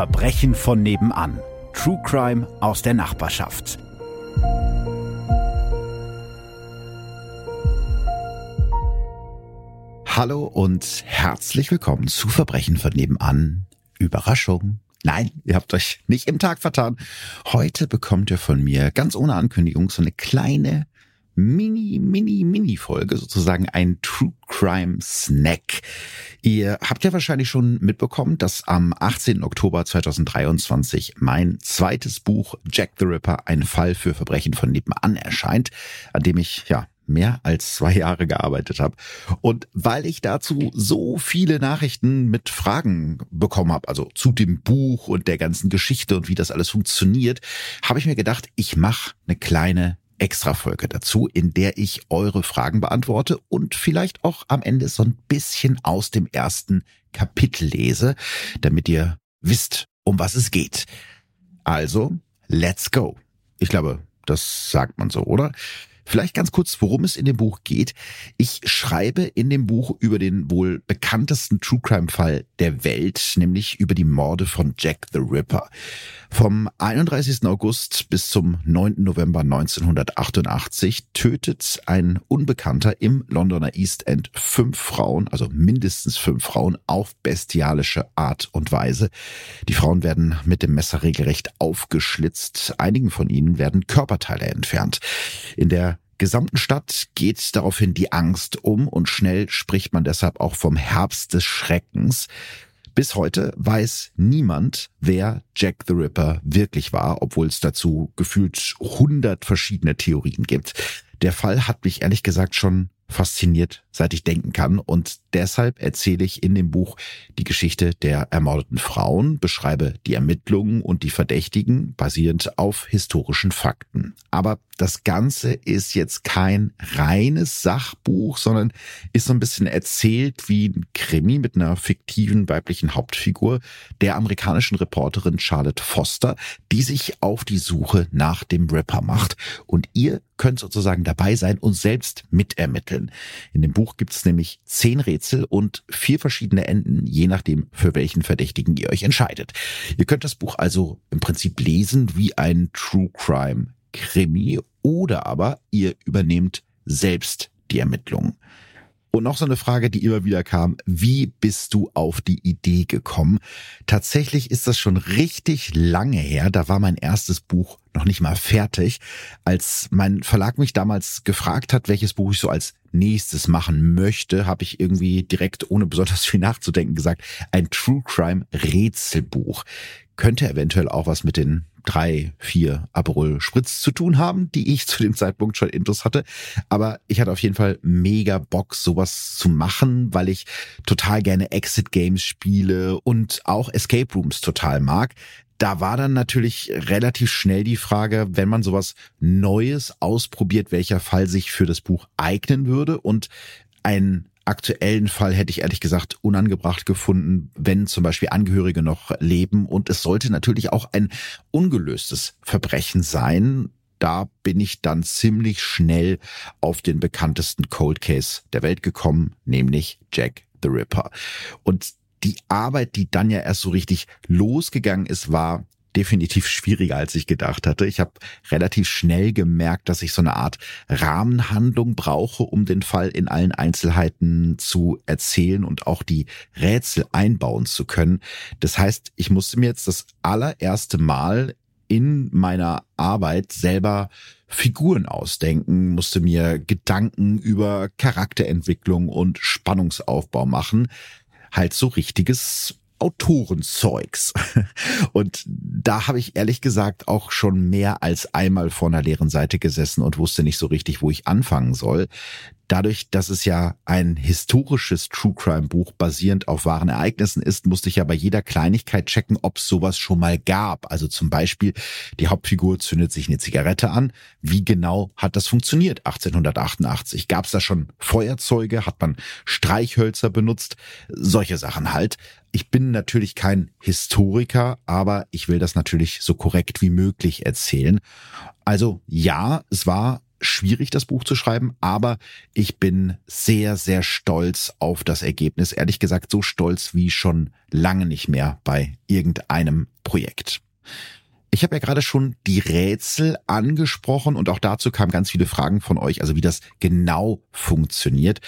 Verbrechen von nebenan. True Crime aus der Nachbarschaft. Hallo und herzlich willkommen zu Verbrechen von nebenan. Überraschung. Nein, ihr habt euch nicht im Tag vertan. Heute bekommt ihr von mir ganz ohne Ankündigung so eine kleine Mini, Mini, Mini-Folge, sozusagen ein True Crime Snack. Ihr habt ja wahrscheinlich schon mitbekommen, dass am 18. Oktober 2023 mein zweites Buch Jack the Ripper, ein Fall für Verbrechen von nebenan erscheint, an dem ich ja mehr als zwei Jahre gearbeitet habe. Und weil ich dazu so viele Nachrichten mit Fragen bekommen habe, also zu dem Buch und der ganzen Geschichte und wie das alles funktioniert, habe ich mir gedacht, ich mache eine kleine Extra-Folge dazu, in der ich eure Fragen beantworte und vielleicht auch am Ende so ein bisschen aus dem ersten Kapitel lese, damit ihr wisst, um was es geht. Also, let's go. Ich glaube, das sagt man so, oder? Vielleicht ganz kurz, worum es in dem Buch geht. Ich schreibe in dem Buch über den wohl bekanntesten True Crime Fall der Welt, nämlich über die Morde von Jack the Ripper. Vom 31. August bis zum 9. November 1988 tötet ein Unbekannter im Londoner East End fünf Frauen, also mindestens fünf Frauen, auf bestialische Art und Weise. Die Frauen werden mit dem Messer regelrecht aufgeschlitzt. Einigen von ihnen werden Körperteile entfernt. In der gesamten Stadt geht daraufhin die Angst um und schnell spricht man deshalb auch vom Herbst des Schreckens. Bis heute weiß niemand, wer Jack the Ripper wirklich war, obwohl es dazu gefühlt hundert verschiedene Theorien gibt. Der Fall hat mich ehrlich gesagt schon fasziniert, seit ich denken kann. Und deshalb erzähle ich in dem Buch die Geschichte der ermordeten Frauen, beschreibe die Ermittlungen und die Verdächtigen basierend auf historischen Fakten. Aber das Ganze ist jetzt kein reines Sachbuch, sondern ist so ein bisschen erzählt wie ein Krimi mit einer fiktiven weiblichen Hauptfigur, der amerikanischen Reporterin Charlotte Foster, die sich auf die Suche nach dem Ripper macht. Und ihr könnt sozusagen dabei sein und selbst mitermitteln. In dem Buch gibt es nämlich zehn Rätsel und vier verschiedene Enden, je nachdem, für welchen Verdächtigen ihr euch entscheidet. Ihr könnt das Buch also im Prinzip lesen wie ein True Crime Krimi oder aber ihr übernehmt selbst die Ermittlungen. Und noch so eine Frage, die immer wieder kam. Wie bist du auf die Idee gekommen? Tatsächlich ist das schon richtig lange her. Da war mein erstes Buch noch nicht mal fertig. Als mein Verlag mich damals gefragt hat, welches Buch ich so als nächstes machen möchte, habe ich irgendwie direkt ohne besonders viel nachzudenken gesagt, ein True Crime Rätselbuch. Könnte eventuell auch was mit den drei, vier Aperol Spritz zu tun haben, die ich zu dem Zeitpunkt schon intus hatte. Aber ich hatte auf jeden Fall mega Bock, sowas zu machen, weil ich total gerne Exit Games spiele und auch Escape Rooms total mag. Da war dann natürlich relativ schnell die Frage, wenn man sowas Neues ausprobiert, welcher Fall sich für das Buch eignen würde. Und ein aktuellen Fall hätte ich ehrlich gesagt unangebracht gefunden, wenn zum Beispiel Angehörige noch leben. Und es sollte natürlich auch ein ungelöstes Verbrechen sein. Da bin ich dann ziemlich schnell auf den bekanntesten Cold Case der Welt gekommen, nämlich Jack the Ripper. Und die Arbeit, die dann ja erst so richtig losgegangen ist, war definitiv schwieriger, als ich gedacht hatte. Ich habe relativ schnell gemerkt, dass ich so eine Art Rahmenhandlung brauche, um den Fall in allen Einzelheiten zu erzählen und auch die Rätsel einbauen zu können. Das heißt, ich musste mir jetzt das allererste Mal in meiner Arbeit selber Figuren ausdenken, musste mir Gedanken über Charakterentwicklung und Spannungsaufbau machen. Halt so richtiges Autorenzeugs. Und da habe ich ehrlich gesagt auch schon mehr als einmal vor einer leeren Seite gesessen und wusste nicht so richtig, wo ich anfangen soll. Dadurch, dass es ja ein historisches True Crime Buch basierend auf wahren Ereignissen ist, musste ich ja bei jeder Kleinigkeit checken, ob es sowas schon mal gab. Also zum Beispiel, die Hauptfigur zündet sich eine Zigarette an. Wie genau hat das funktioniert 1888? Gab es da schon Feuerzeuge? Hat man Streichhölzer benutzt? Solche Sachen halt. Ich bin natürlich kein Historiker, aber ich will das natürlich so korrekt wie möglich erzählen. Also ja, es war schwierig, das Buch zu schreiben, aber ich bin sehr, sehr stolz auf das Ergebnis. Ehrlich gesagt, so stolz wie schon lange nicht mehr bei irgendeinem Projekt. Ich habe ja gerade schon die Rätsel angesprochen und auch dazu kamen ganz viele Fragen von euch, also wie das genau funktioniert.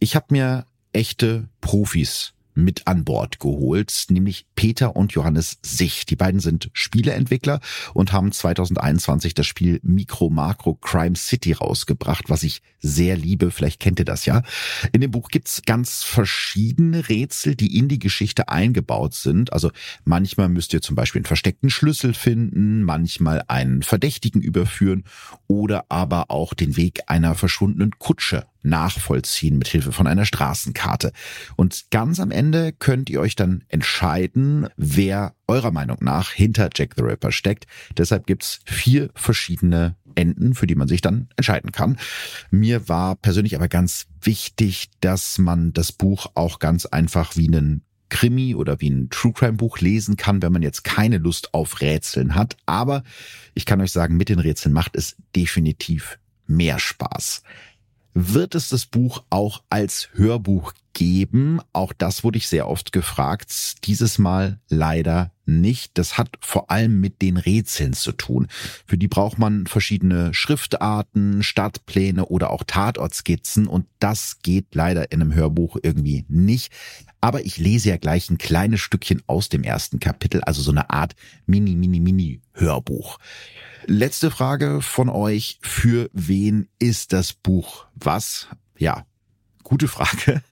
Ich habe mir echte Profis mit an Bord geholt, nämlich Peter und Johannes Sich. Die beiden sind Spieleentwickler und haben 2021 das Spiel Micro Macro Crime City rausgebracht, was ich sehr liebe. Vielleicht kennt ihr das ja. In dem Buch gibt's ganz verschiedene Rätsel, die in die Geschichte eingebaut sind. Also manchmal müsst ihr zum Beispiel einen versteckten Schlüssel finden, manchmal einen Verdächtigen überführen oder aber auch den Weg einer verschwundenen Kutsche nachvollziehen mit Hilfe von einer Straßenkarte. Und ganz am Ende könnt ihr euch dann entscheiden, wer eurer Meinung nach hinter Jack the Ripper steckt. Deshalb gibt's vier verschiedene Enden, für die man sich dann entscheiden kann. Mir war persönlich aber ganz wichtig, dass man das Buch auch ganz einfach wie einen Krimi oder wie ein True Crime Buch lesen kann, wenn man jetzt keine Lust auf Rätseln hat. Aber ich kann euch sagen, mit den Rätseln macht es definitiv mehr Spaß wird es das Buch auch als Hörbuch geben? Auch das wurde ich sehr oft gefragt. Dieses Mal leider nicht. Das hat vor allem mit den Rätseln zu tun. Für die braucht man verschiedene Schriftarten, Stadtpläne oder auch Tatortskizzen und das geht leider in einem Hörbuch irgendwie nicht. Aber ich lese ja gleich ein kleines Stückchen aus dem ersten Kapitel, also so eine Art Mini, Mini, Mini Hörbuch. Letzte Frage von euch. Für wen ist das Buch was? Ja, gute Frage.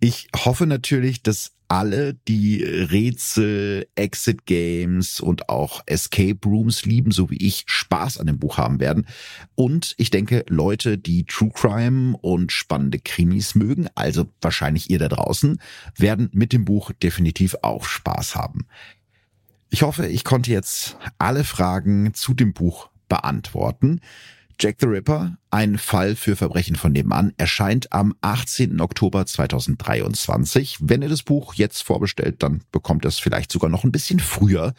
Ich hoffe natürlich, dass alle, die Rätsel, Exit Games und auch Escape Rooms lieben, so wie ich, Spaß an dem Buch haben werden. Und ich denke, Leute, die True Crime und spannende Krimis mögen, also wahrscheinlich ihr da draußen, werden mit dem Buch definitiv auch Spaß haben. Ich hoffe, ich konnte jetzt alle Fragen zu dem Buch beantworten. Jack the Ripper, ein Fall für Verbrechen von nebenan, erscheint am 18. Oktober 2023. Wenn ihr das Buch jetzt vorbestellt, dann bekommt ihr es vielleicht sogar noch ein bisschen früher.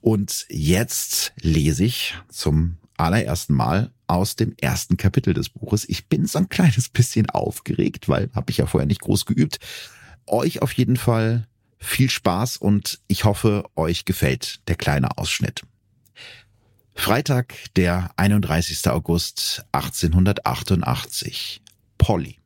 Und jetzt lese ich zum allerersten Mal aus dem ersten Kapitel des Buches. Ich bin so ein kleines bisschen aufgeregt, weil habe ich ja vorher nicht groß geübt. Euch auf jeden Fall viel Spaß und ich hoffe, euch gefällt der kleine Ausschnitt. Freitag, der 31. August 1888. Polly.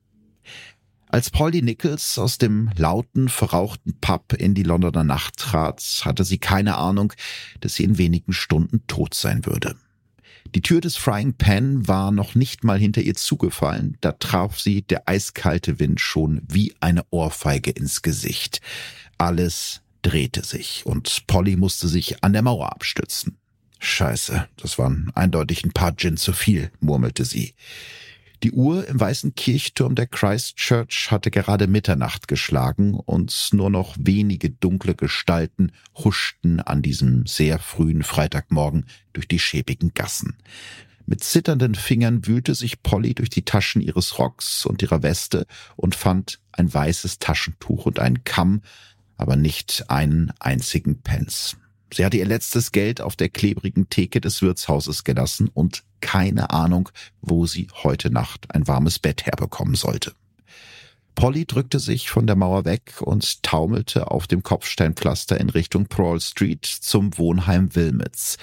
Als Polly Nichols aus dem lauten, verrauchten Pub in die Londoner Nacht trat, hatte sie keine Ahnung, dass sie in wenigen Stunden tot sein würde. Die Tür des Frying Pan war noch nicht mal hinter ihr zugefallen, da traf sie der eiskalte Wind schon wie eine Ohrfeige ins Gesicht. Alles drehte sich und Polly musste sich an der Mauer abstützen. Scheiße, das waren eindeutig ein paar Gin zu viel, murmelte sie. Die Uhr im weißen Kirchturm der Christchurch hatte gerade Mitternacht geschlagen und nur noch wenige dunkle Gestalten huschten an diesem sehr frühen Freitagmorgen durch die schäbigen Gassen. Mit zitternden Fingern wühlte sich Polly durch die Taschen ihres Rocks und ihrer Weste und fand ein weißes Taschentuch und einen Kamm, aber nicht einen einzigen Pence. Sie hatte ihr letztes Geld auf der klebrigen Theke des Wirtshauses gelassen und keine Ahnung, wo sie heute Nacht ein warmes Bett herbekommen sollte. Polly drückte sich von der Mauer weg und taumelte auf dem Kopfsteinpflaster in Richtung Prawl Street zum Wohnheim Wilmets.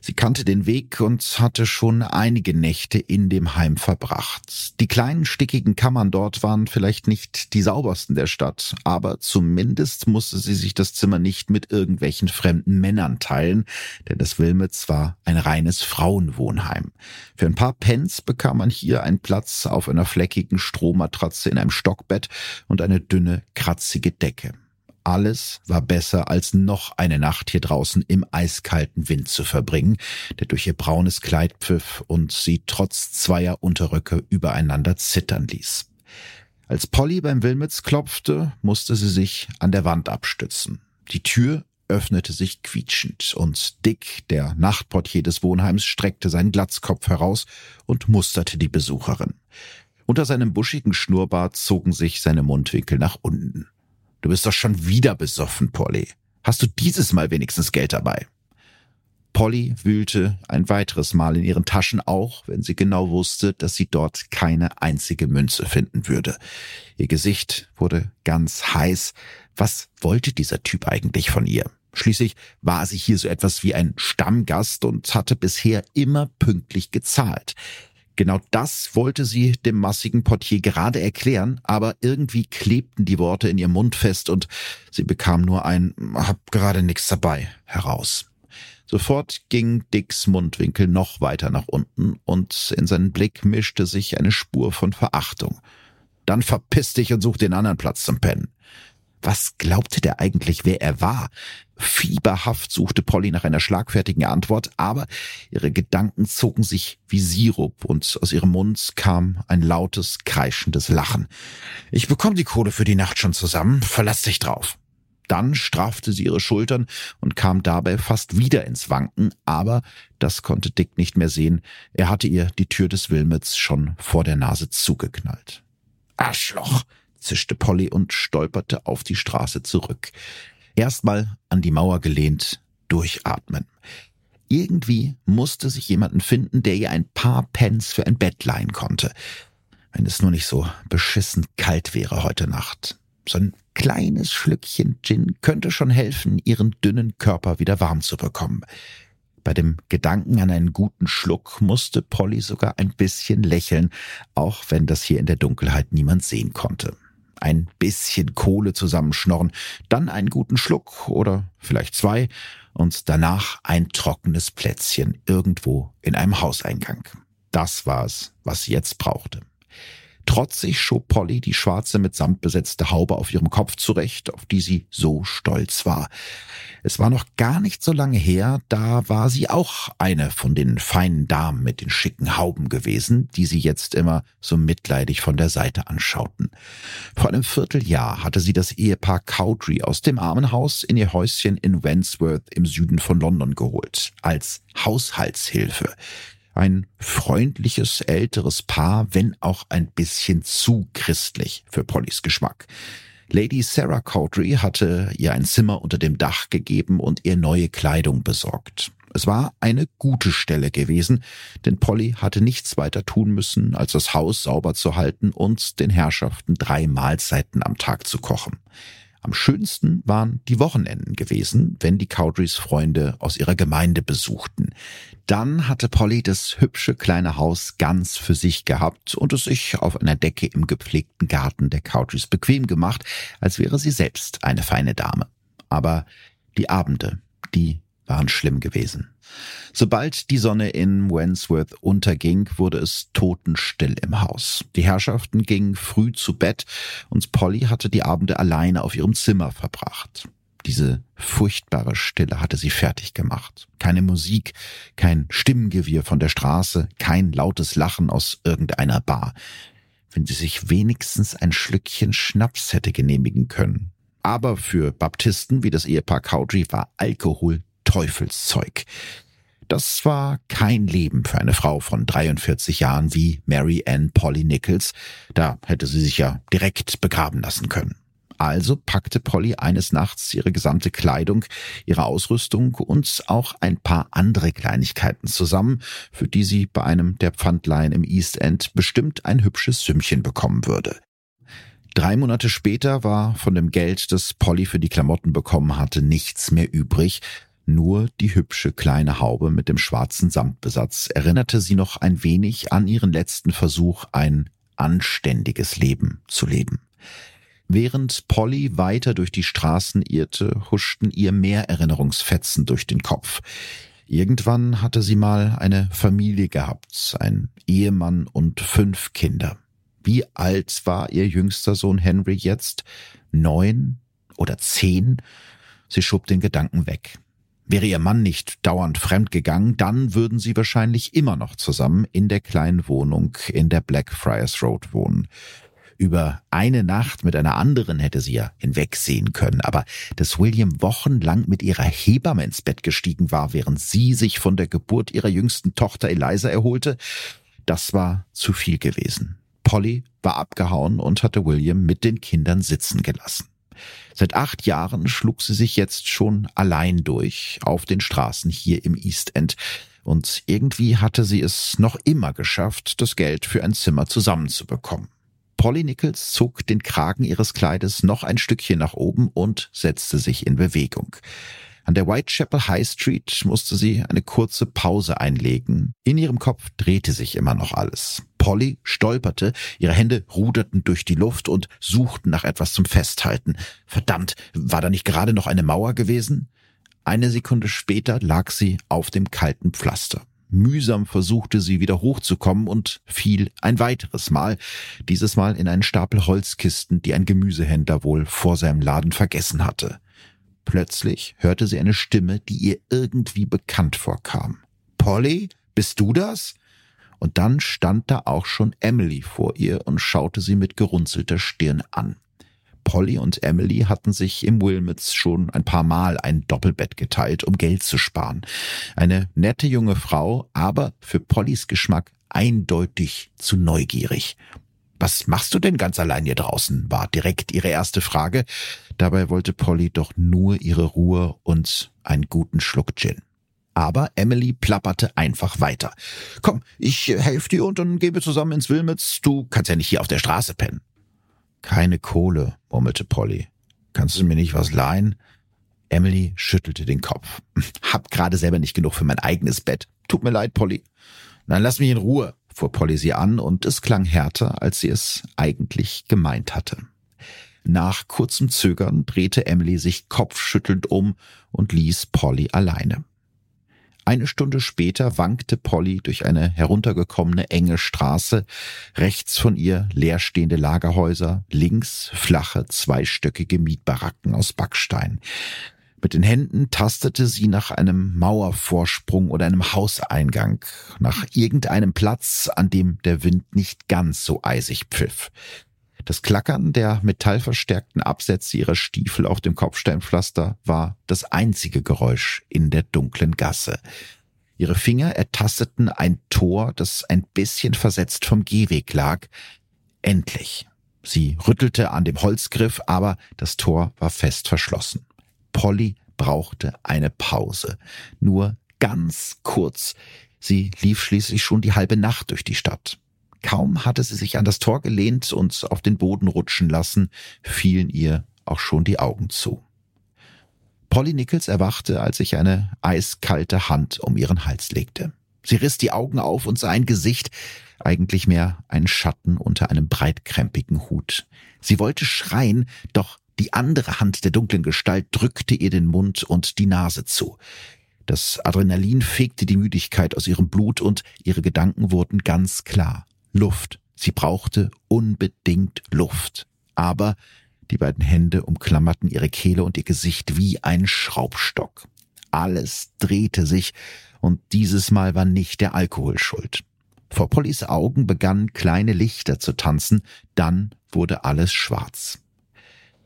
Sie kannte den Weg und hatte schon einige Nächte in dem Heim verbracht. Die kleinen stickigen Kammern dort waren vielleicht nicht die saubersten der Stadt, aber zumindest musste sie sich das Zimmer nicht mit irgendwelchen fremden Männern teilen, denn das Wilmets war ein reines Frauenwohnheim. Für ein paar Pence bekam man hier einen Platz auf einer fleckigen Strohmatratze in einem Stockbett und eine dünne, kratzige Decke. Alles war besser, als noch eine Nacht hier draußen im eiskalten Wind zu verbringen, der durch ihr braunes Kleid pfiff und sie trotz zweier Unterröcke übereinander zittern ließ. Als Polly beim Wilmets klopfte, musste sie sich an der Wand abstützen. Die Tür öffnete sich quietschend und Dick, der Nachtportier des Wohnheims, streckte seinen Glatzkopf heraus und musterte die Besucherin. Unter seinem buschigen Schnurrbart zogen sich seine Mundwinkel nach unten. Du bist doch schon wieder besoffen, Polly. Hast du dieses Mal wenigstens Geld dabei? Polly wühlte ein weiteres Mal in ihren Taschen, auch wenn sie genau wusste, dass sie dort keine einzige Münze finden würde. Ihr Gesicht wurde ganz heiß. Was wollte dieser Typ eigentlich von ihr? Schließlich war sie hier so etwas wie ein Stammgast und hatte bisher immer pünktlich gezahlt. Genau das wollte sie dem massigen Portier gerade erklären, aber irgendwie klebten die Worte in ihrem Mund fest und sie bekam nur ein hab gerade nichts dabei heraus. Sofort ging Dicks Mundwinkel noch weiter nach unten und in seinen Blick mischte sich eine Spur von Verachtung. Dann verpiss dich und such den anderen Platz zum Pennen. Was glaubte der eigentlich, wer er war? Fieberhaft suchte Polly nach einer schlagfertigen Antwort, aber ihre Gedanken zogen sich wie Sirup und aus ihrem Mund kam ein lautes, kreischendes Lachen. Ich bekomme die Kohle für die Nacht schon zusammen, verlass dich drauf. Dann strafte sie ihre Schultern und kam dabei fast wieder ins Wanken, aber das konnte Dick nicht mehr sehen. Er hatte ihr die Tür des Wilmets schon vor der Nase zugeknallt. Arschloch, zischte Polly und stolperte auf die Straße zurück. Erstmal an die Mauer gelehnt, durchatmen. Irgendwie musste sich jemanden finden, der ihr ein paar Pence für ein Bett leihen konnte. Wenn es nur nicht so beschissen kalt wäre heute Nacht. So ein kleines Schlückchen Gin könnte schon helfen, ihren dünnen Körper wieder warm zu bekommen. Bei dem Gedanken an einen guten Schluck musste Polly sogar ein bisschen lächeln, auch wenn das hier in der Dunkelheit niemand sehen konnte ein bisschen Kohle zusammenschnorren, dann einen guten Schluck oder vielleicht zwei und danach ein trockenes Plätzchen irgendwo in einem Hauseingang. Das war es, was sie jetzt brauchte. Trotzig schob Polly die schwarze mit Samt besetzte Haube auf ihrem Kopf zurecht, auf die sie so stolz war. Es war noch gar nicht so lange her, da war sie auch eine von den feinen Damen mit den schicken Hauben gewesen, die sie jetzt immer so mitleidig von der Seite anschauten. Vor einem Vierteljahr hatte sie das Ehepaar Cowdrey aus dem Armenhaus in ihr Häuschen in Wandsworth im Süden von London geholt, als Haushaltshilfe. Ein freundliches älteres Paar, wenn auch ein bisschen zu christlich für Pollys Geschmack. Lady Sarah Cowdrey hatte ihr ein Zimmer unter dem Dach gegeben und ihr neue Kleidung besorgt. Es war eine gute Stelle gewesen, denn Polly hatte nichts weiter tun müssen, als das Haus sauber zu halten und den Herrschaften drei Mahlzeiten am Tag zu kochen. Am schönsten waren die Wochenenden gewesen, wenn die Cowdreys Freunde aus ihrer Gemeinde besuchten. Dann hatte Polly das hübsche kleine Haus ganz für sich gehabt und es sich auf einer Decke im gepflegten Garten der Cowdreys bequem gemacht, als wäre sie selbst eine feine Dame. Aber die Abende, die waren schlimm gewesen. Sobald die Sonne in Wandsworth unterging, wurde es totenstill im Haus. Die Herrschaften gingen früh zu Bett und Polly hatte die Abende alleine auf ihrem Zimmer verbracht. Diese furchtbare Stille hatte sie fertig gemacht. Keine Musik, kein Stimmengewirr von der Straße, kein lautes Lachen aus irgendeiner Bar. Wenn sie sich wenigstens ein Schlückchen Schnaps hätte genehmigen können. Aber für Baptisten wie das Ehepaar Cowdrey war Alkohol Teufelszeug. Das war kein Leben für eine Frau von 43 Jahren wie Mary Ann Polly Nichols. Da hätte sie sich ja direkt begraben lassen können. Also packte Polly eines Nachts ihre gesamte Kleidung, ihre Ausrüstung und auch ein paar andere Kleinigkeiten zusammen, für die sie bei einem der Pfandleihen im East End bestimmt ein hübsches Sümmchen bekommen würde. Drei Monate später war von dem Geld, das Polly für die Klamotten bekommen hatte, nichts mehr übrig, nur die hübsche kleine Haube mit dem schwarzen Samtbesatz erinnerte sie noch ein wenig an ihren letzten Versuch, ein anständiges Leben zu leben. Während Polly weiter durch die Straßen irrte, huschten ihr mehr Erinnerungsfetzen durch den Kopf. Irgendwann hatte sie mal eine Familie gehabt, ein Ehemann und fünf Kinder. Wie alt war ihr jüngster Sohn Henry jetzt? Neun oder zehn? Sie schob den Gedanken weg. Wäre ihr Mann nicht dauernd fremd gegangen, dann würden sie wahrscheinlich immer noch zusammen in der kleinen Wohnung in der Blackfriars Road wohnen. Über eine Nacht mit einer anderen hätte sie ja hinwegsehen können, aber dass William wochenlang mit ihrer Hebamme ins Bett gestiegen war, während sie sich von der Geburt ihrer jüngsten Tochter Eliza erholte, das war zu viel gewesen. Polly war abgehauen und hatte William mit den Kindern sitzen gelassen. Seit acht Jahren schlug sie sich jetzt schon allein durch auf den Straßen hier im East End. Und irgendwie hatte sie es noch immer geschafft, das Geld für ein Zimmer zusammenzubekommen. Polly Nichols zog den Kragen ihres Kleides noch ein Stückchen nach oben und setzte sich in Bewegung. An der Whitechapel High Street musste sie eine kurze Pause einlegen. In ihrem Kopf drehte sich immer noch alles. Polly stolperte, ihre Hände ruderten durch die Luft und suchten nach etwas zum Festhalten. Verdammt, war da nicht gerade noch eine Mauer gewesen? Eine Sekunde später lag sie auf dem kalten Pflaster. Mühsam versuchte sie wieder hochzukommen und fiel ein weiteres Mal, dieses Mal in einen Stapel Holzkisten, die ein Gemüsehändler wohl vor seinem Laden vergessen hatte. Plötzlich hörte sie eine Stimme, die ihr irgendwie bekannt vorkam. Polly, bist du das? Und dann stand da auch schon Emily vor ihr und schaute sie mit gerunzelter Stirn an. Polly und Emily hatten sich im Wilmots schon ein paar Mal ein Doppelbett geteilt, um Geld zu sparen. Eine nette junge Frau, aber für Pollys Geschmack eindeutig zu neugierig. Was machst du denn ganz allein hier draußen? war direkt ihre erste Frage. Dabei wollte Polly doch nur ihre Ruhe und einen guten Schluck Gin. Aber Emily plapperte einfach weiter. Komm, ich helfe dir und dann gehen wir zusammen ins Wilmets. Du kannst ja nicht hier auf der Straße pennen. Keine Kohle, murmelte Polly. Kannst du mir nicht was leihen? Emily schüttelte den Kopf. Hab gerade selber nicht genug für mein eigenes Bett. Tut mir leid, Polly. Dann lass mich in Ruhe fuhr Polly sie an und es klang härter, als sie es eigentlich gemeint hatte. Nach kurzem Zögern drehte Emily sich kopfschüttelnd um und ließ Polly alleine. Eine Stunde später wankte Polly durch eine heruntergekommene enge Straße, rechts von ihr leerstehende Lagerhäuser, links flache zweistöckige Mietbaracken aus Backstein. Mit den Händen tastete sie nach einem Mauervorsprung oder einem Hauseingang, nach irgendeinem Platz, an dem der Wind nicht ganz so eisig pfiff. Das Klackern der metallverstärkten Absätze ihrer Stiefel auf dem Kopfsteinpflaster war das einzige Geräusch in der dunklen Gasse. Ihre Finger ertasteten ein Tor, das ein bisschen versetzt vom Gehweg lag. Endlich. Sie rüttelte an dem Holzgriff, aber das Tor war fest verschlossen. Polly brauchte eine Pause. Nur ganz kurz. Sie lief schließlich schon die halbe Nacht durch die Stadt. Kaum hatte sie sich an das Tor gelehnt und auf den Boden rutschen lassen, fielen ihr auch schon die Augen zu. Polly Nichols erwachte, als sich eine eiskalte Hand um ihren Hals legte. Sie riss die Augen auf und sah ein Gesicht, eigentlich mehr ein Schatten unter einem breitkrempigen Hut. Sie wollte schreien, doch die andere Hand der dunklen Gestalt drückte ihr den Mund und die Nase zu. Das Adrenalin fegte die Müdigkeit aus ihrem Blut und ihre Gedanken wurden ganz klar. Luft. Sie brauchte unbedingt Luft. Aber die beiden Hände umklammerten ihre Kehle und ihr Gesicht wie ein Schraubstock. Alles drehte sich und dieses Mal war nicht der Alkohol schuld. Vor Pollys Augen begannen kleine Lichter zu tanzen, dann wurde alles schwarz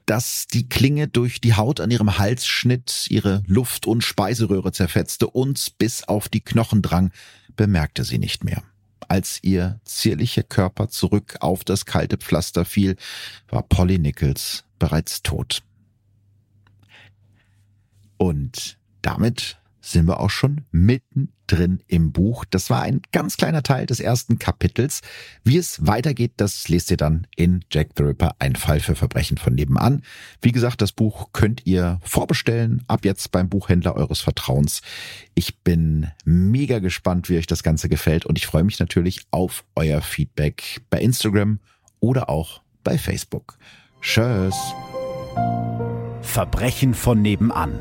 dass die Klinge durch die Haut an ihrem Hals schnitt, ihre Luft- und Speiseröhre zerfetzte und bis auf die Knochen drang, bemerkte sie nicht mehr. Als ihr zierlicher Körper zurück auf das kalte Pflaster fiel, war Polly Nichols bereits tot. Und damit sind wir auch schon mittendrin im Buch. Das war ein ganz kleiner Teil des ersten Kapitels. Wie es weitergeht, das lest ihr dann in Jack the Ripper, ein Fall für Verbrechen von nebenan. Wie gesagt, das Buch könnt ihr vorbestellen, ab jetzt beim Buchhändler eures Vertrauens. Ich bin mega gespannt, wie euch das Ganze gefällt und ich freue mich natürlich auf euer Feedback bei Instagram oder auch bei Facebook. Tschüss. Verbrechen von nebenan